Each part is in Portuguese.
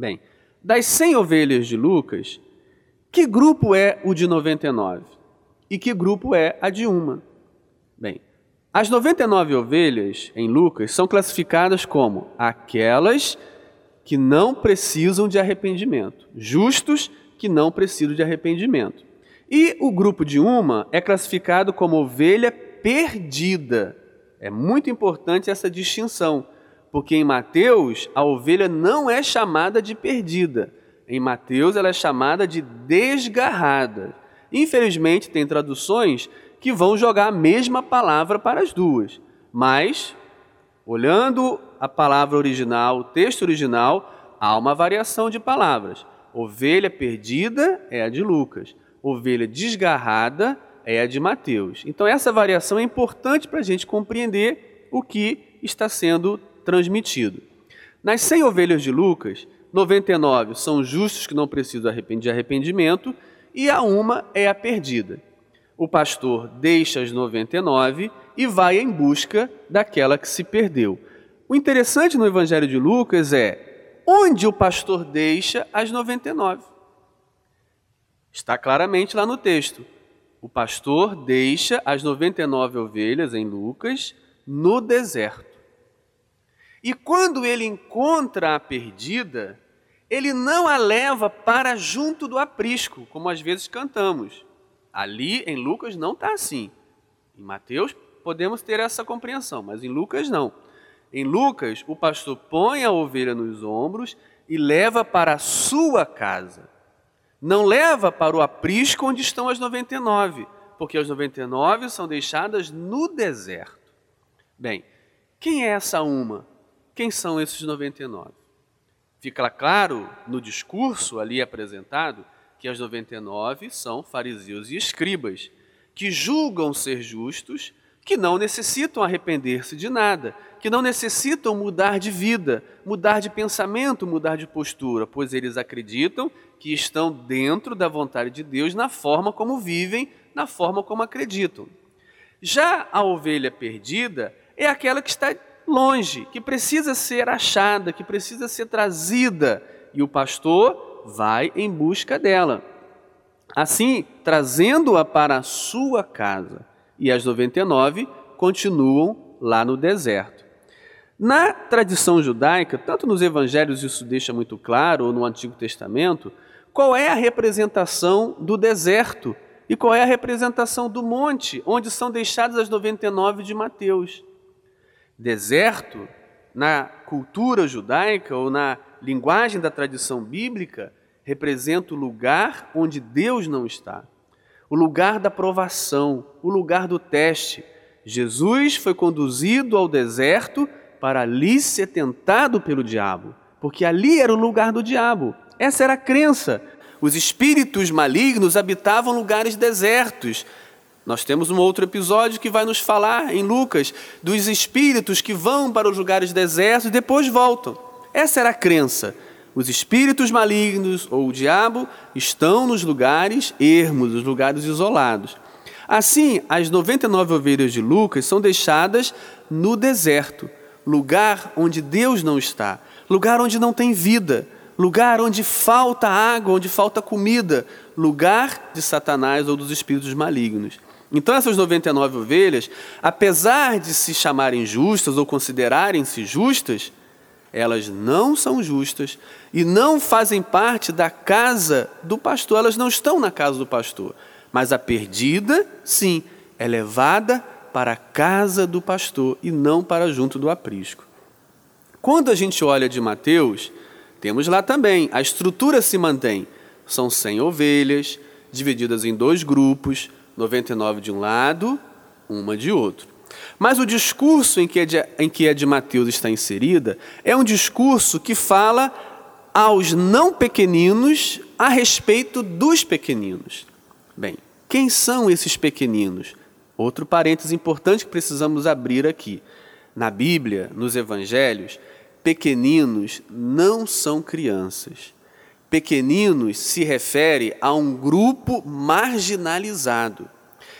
Bem, das 100 ovelhas de Lucas, que grupo é o de 99? E que grupo é a de uma? Bem, as 99 ovelhas em Lucas são classificadas como aquelas que não precisam de arrependimento, justos que não precisam de arrependimento. E o grupo de uma é classificado como ovelha perdida. É muito importante essa distinção, porque em Mateus a ovelha não é chamada de perdida. Em Mateus ela é chamada de desgarrada. Infelizmente tem traduções que vão jogar a mesma palavra para as duas, mas olhando a palavra original, o texto original, há uma variação de palavras. Ovelha perdida é a de Lucas ovelha desgarrada é a de Mateus. Então, essa variação é importante para a gente compreender o que está sendo transmitido. Nas 100 ovelhas de Lucas, 99 são justos que não precisam de arrependimento e a uma é a perdida. O pastor deixa as 99 e vai em busca daquela que se perdeu. O interessante no Evangelho de Lucas é onde o pastor deixa as 99. Está claramente lá no texto. O pastor deixa as 99 ovelhas em Lucas no deserto. E quando ele encontra a perdida, ele não a leva para junto do aprisco, como às vezes cantamos. Ali em Lucas não está assim. Em Mateus podemos ter essa compreensão, mas em Lucas não. Em Lucas, o pastor põe a ovelha nos ombros e leva para a sua casa não leva para o aprisco onde estão as 99, porque as 99 são deixadas no deserto. Bem, quem é essa uma? Quem são esses 99? Fica claro no discurso ali apresentado que as 99 são fariseus e escribas, que julgam ser justos, que não necessitam arrepender-se de nada, que não necessitam mudar de vida, mudar de pensamento, mudar de postura, pois eles acreditam que estão dentro da vontade de Deus na forma como vivem, na forma como acreditam. Já a ovelha perdida é aquela que está longe, que precisa ser achada, que precisa ser trazida, e o pastor vai em busca dela. Assim, trazendo-a para a sua casa, e as 99 continuam lá no deserto. Na tradição judaica, tanto nos evangelhos isso deixa muito claro, ou no Antigo Testamento, qual é a representação do deserto e qual é a representação do monte, onde são deixadas as 99 de Mateus. Deserto, na cultura judaica ou na linguagem da tradição bíblica, representa o lugar onde Deus não está, o lugar da provação, o lugar do teste. Jesus foi conduzido ao deserto para ali ser tentado pelo diabo, porque ali era o lugar do diabo. Essa era a crença. Os espíritos malignos habitavam lugares desertos. Nós temos um outro episódio que vai nos falar em Lucas dos espíritos que vão para os lugares desertos e depois voltam. Essa era a crença. Os espíritos malignos ou o diabo estão nos lugares ermos, nos lugares isolados. Assim, as 99 ovelhas de Lucas são deixadas no deserto lugar onde Deus não está, lugar onde não tem vida, lugar onde falta água, onde falta comida, lugar de Satanás ou dos espíritos malignos. Então, essas 99 ovelhas, apesar de se chamarem justas ou considerarem-se justas, elas não são justas e não fazem parte da casa do pastor, elas não estão na casa do pastor. Mas a perdida, sim, é levada para a casa do pastor e não para junto do aprisco. Quando a gente olha de Mateus, temos lá também, a estrutura se mantém. São 100 ovelhas, divididas em dois grupos, 99 de um lado, uma de outro. Mas o discurso em que, é de, em que a de Mateus está inserida é um discurso que fala aos não pequeninos a respeito dos pequeninos. Bem, quem são esses pequeninos? Outro parênteses importante que precisamos abrir aqui. Na Bíblia, nos Evangelhos, pequeninos não são crianças. Pequeninos se refere a um grupo marginalizado.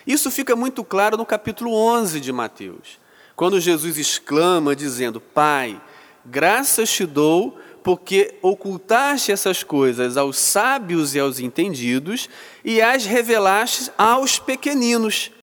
Isso fica muito claro no capítulo 11 de Mateus, quando Jesus exclama dizendo: Pai, graças te dou porque ocultaste essas coisas aos sábios e aos entendidos e as revelaste aos pequeninos.